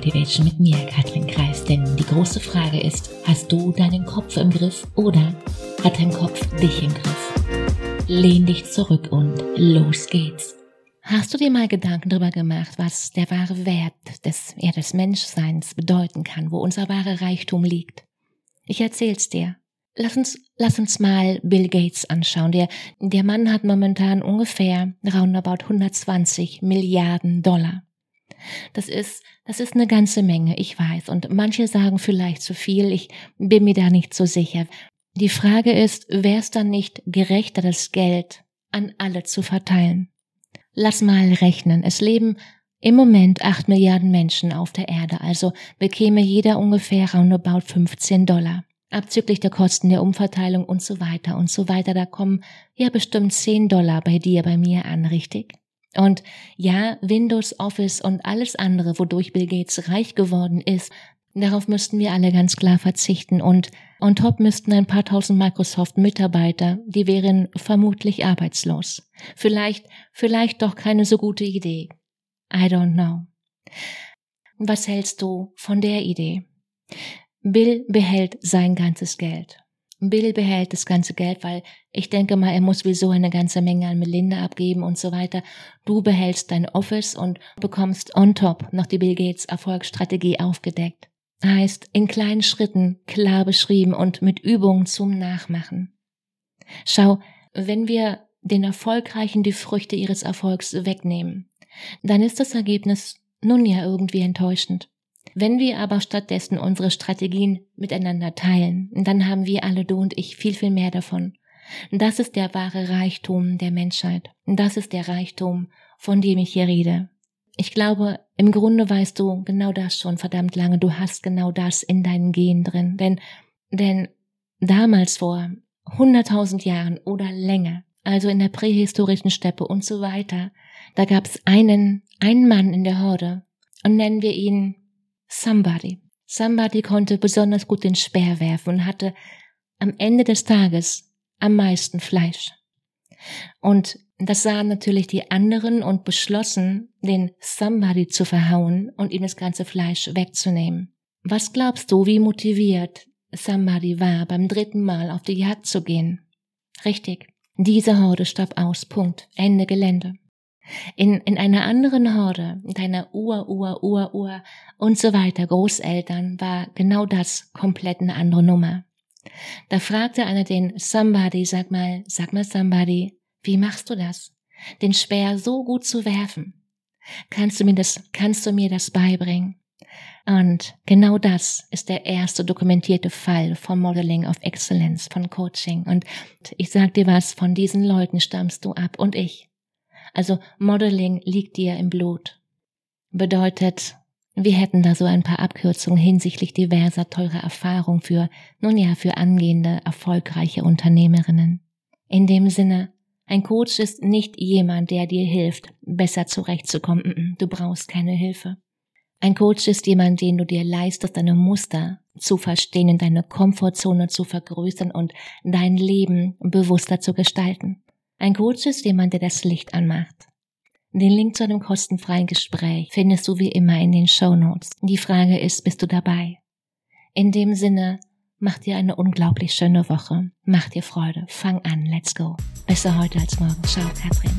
Motivation mit mir, Katrin Kreis. Denn die große Frage ist, hast du deinen Kopf im Griff oder hat dein Kopf dich im Griff? Lehn dich zurück und los geht's. Hast du dir mal Gedanken darüber gemacht, was der wahre Wert des, ja, des Menschseins bedeuten kann, wo unser wahrer Reichtum liegt? Ich erzähl's dir. Lass uns, lass uns mal Bill Gates anschauen. Der, der Mann hat momentan ungefähr roundabout 120 Milliarden Dollar. Das ist, das ist eine ganze Menge, ich weiß. Und manche sagen vielleicht zu viel, ich bin mir da nicht so sicher. Die Frage ist, wäre es dann nicht gerechter, das Geld an alle zu verteilen? Lass mal rechnen. Es leben im Moment acht Milliarden Menschen auf der Erde, also bekäme jeder ungefähr roundabout 15 Dollar. Abzüglich der Kosten der Umverteilung und so weiter und so weiter, da kommen ja bestimmt 10 Dollar bei dir, bei mir an, richtig? Und ja, Windows, Office und alles andere, wodurch Bill Gates reich geworden ist, darauf müssten wir alle ganz klar verzichten und on top müssten ein paar tausend Microsoft-Mitarbeiter, die wären vermutlich arbeitslos. Vielleicht, vielleicht doch keine so gute Idee. I don't know. Was hältst du von der Idee? Bill behält sein ganzes Geld. Bill behält das ganze Geld, weil ich denke mal, er muss sowieso eine ganze Menge an Melinda abgeben und so weiter. Du behältst dein Office und bekommst on top noch die Bill Gates Erfolgsstrategie aufgedeckt. Heißt in kleinen Schritten klar beschrieben und mit Übungen zum Nachmachen. Schau, wenn wir den Erfolgreichen die Früchte ihres Erfolgs wegnehmen, dann ist das Ergebnis nun ja irgendwie enttäuschend. Wenn wir aber stattdessen unsere Strategien miteinander teilen, dann haben wir alle, du und ich, viel, viel mehr davon. Das ist der wahre Reichtum der Menschheit. Das ist der Reichtum, von dem ich hier rede. Ich glaube, im Grunde weißt du genau das schon verdammt lange. Du hast genau das in deinen Gen drin. Denn, denn damals vor hunderttausend Jahren oder länger, also in der prähistorischen Steppe und so weiter, da gab es einen, einen Mann in der Horde und nennen wir ihn Somebody. Somebody konnte besonders gut den Speer werfen und hatte am Ende des Tages am meisten Fleisch. Und das sahen natürlich die anderen und beschlossen, den Somebody zu verhauen und ihm das ganze Fleisch wegzunehmen. Was glaubst du, wie motiviert Somebody war, beim dritten Mal auf die Jagd zu gehen? Richtig. Diese Horde starb aus. Punkt. Ende Gelände. In, in einer anderen Horde, deiner Ur, Ur, Ur, Ur und so weiter, Großeltern, war genau das komplett eine andere Nummer. Da fragte einer den Somebody, sag mal, sag mal Somebody, wie machst du das? Den Speer so gut zu werfen? Kannst du mir das, kannst du mir das beibringen? Und genau das ist der erste dokumentierte Fall von Modeling of Excellence, von Coaching. Und ich sag dir was, von diesen Leuten stammst du ab und ich. Also Modeling liegt dir im Blut. Bedeutet, wir hätten da so ein paar Abkürzungen hinsichtlich diverser teurer Erfahrung für, nun ja, für angehende, erfolgreiche Unternehmerinnen. In dem Sinne, ein Coach ist nicht jemand, der dir hilft, besser zurechtzukommen. Du brauchst keine Hilfe. Ein Coach ist jemand, den du dir leistest, deine Muster zu verstehen, in deine Komfortzone zu vergrößern und dein Leben bewusster zu gestalten. Ein Coach ist jemand, der das Licht anmacht. Den Link zu einem kostenfreien Gespräch findest du wie immer in den Show Notes. Die Frage ist, bist du dabei? In dem Sinne, mach dir eine unglaublich schöne Woche. Mach dir Freude. Fang an. Let's go. Besser heute als morgen. Ciao, Katrin.